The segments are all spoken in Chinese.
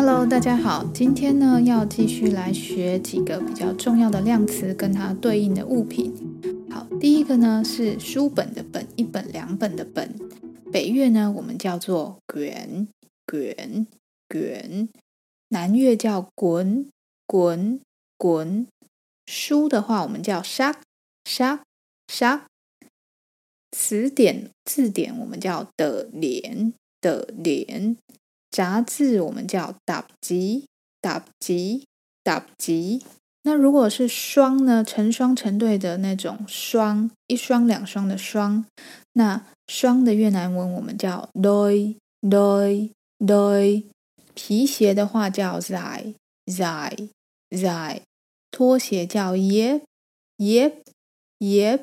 Hello，大家好，今天呢要继续来学几个比较重要的量词跟它对应的物品。好，第一个呢是书本的本，一本两本的本。北越呢我们叫做卷卷卷，南越叫滚滚滚。书的话我们叫沙沙沙。词典字典我们叫的连的连。杂志我们叫杂志，杂志，杂志。那如果是双呢？成双成对的那种双，一双两双的双。那双的越南文我们叫 đôi，đôi，đôi。皮鞋的话叫 giày，giày，giày。拖鞋叫 dép，dép，dép。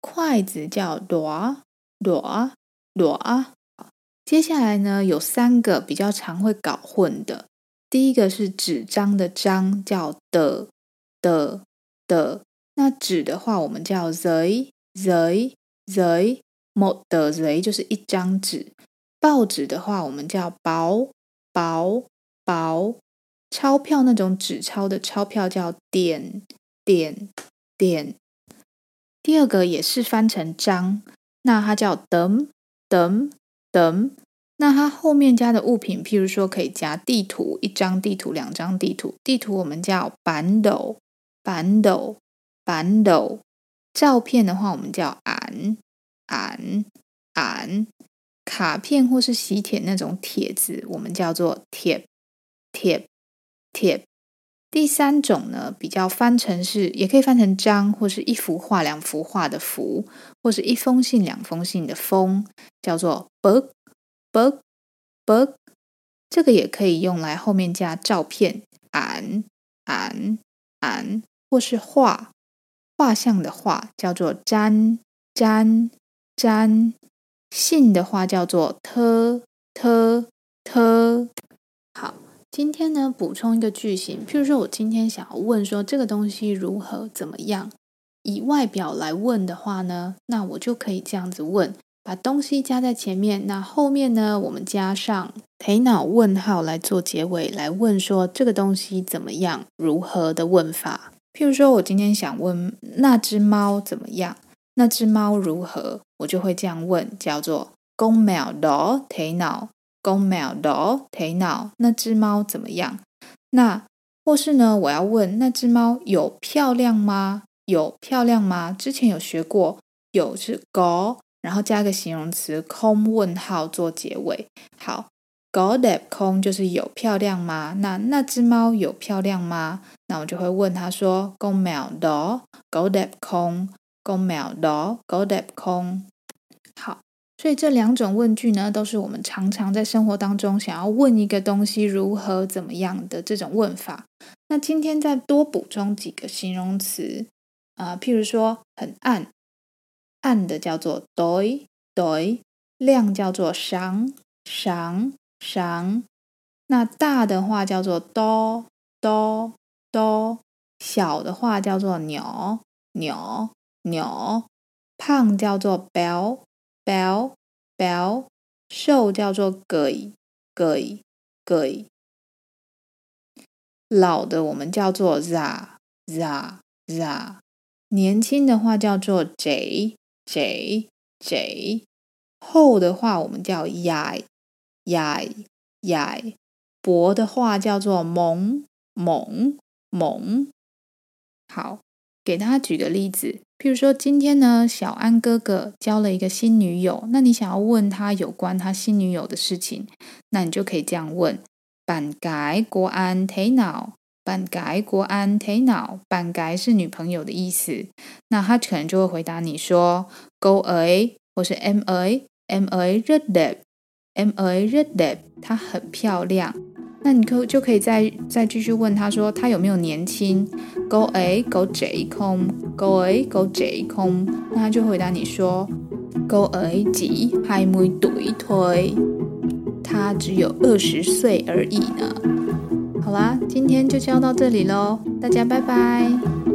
筷子叫 đũa，đũa，đũa。接下来呢，有三个比较常会搞混的。第一个是纸张的张，叫的的的。那纸的话，我们叫 giấy giấy giấy。một tờ giấy 就是一张纸。报纸的话，我们叫薄薄薄。钞票那种纸钞的钞票叫点点点。第二个也是翻成张，那它叫 tấm tấm。等，那它后面加的物品，譬如说可以加地图，一张地图，两张地图。地图我们叫板斗，板斗，板斗。照片的话，我们叫俺、俺、俺。卡片或是喜帖那种帖子，我们叫做帖，帖，帖。第三种呢，比较翻成是，也可以翻成张，或是一幅画、两幅画的幅，或是一封信、两封信的封，叫做 book book，。这个也可以用来后面加照片，ảnh，ảnh，ảnh，或是画，画像的画，叫做 tranh，tranh，tranh。信的话叫做 t t t。好。今天呢，补充一个句型，譬如说我今天想要问说这个东西如何怎么样，以外表来问的话呢，那我就可以这样子问，把东西加在前面，那后面呢，我们加上 thế nào 问号来做结尾，来问说这个东西怎么样，如何的问法。譬如说我今天想问那只猫怎么样，那只猫如何，我就会这样问，叫做 con mèo đó thế nào。公猫的腿脑，那只猫怎么样？那或是呢？我要问那只猫有漂亮吗？有漂亮吗？之前有学过，有是 có，然后加个形容词空问号做结尾。好，có đẹp không 就是有漂亮吗？那那只猫有漂亮吗？那我就会问他说：con mèo đó có đẹp không？con mèo đó có đẹp không？好。所以这两种问句呢，都是我们常常在生活当中想要问一个东西如何怎么样的这种问法。那今天再多补充几个形容词啊、譬如说很暗，暗的叫做 tối tối，亮叫做 sáng sáng sáng。那大的话叫做 to to to，小的话叫做 nhỏ nhỏ nhỏ，胖叫做 béo。béo béo 瘦叫做 gầy gầy gầy，老的我们叫做 già già già，年轻的话叫做 trẻ J J 厚的话我们叫 dày dày dày，薄的话叫做 mỏng mỏng mỏng。好，给大家举个例子。譬如说，今天呢，小安哥哥交了一个新女友，那你想要问他有关他新女友的事情，那你就可以这样问：Bạn gái của anh thế nào？Bạn gái của anh thế nào？Bạn gái 是女朋友的意思，那他可能就会回答你说：Cô ấy，或是 Em ấy，Em ấy rất đẹp，Em ấy rất đẹp，她很漂亮。那你可就可以再再继续问他说他有没有年轻？Cô ấy có trẻ không？Cô ấy có trẻ không？那他就回答你说：“Gòi chỉ hai mươi tuổi thôi，他只有二十岁而已呢。好啦，今天就教到这里喽，大家拜拜。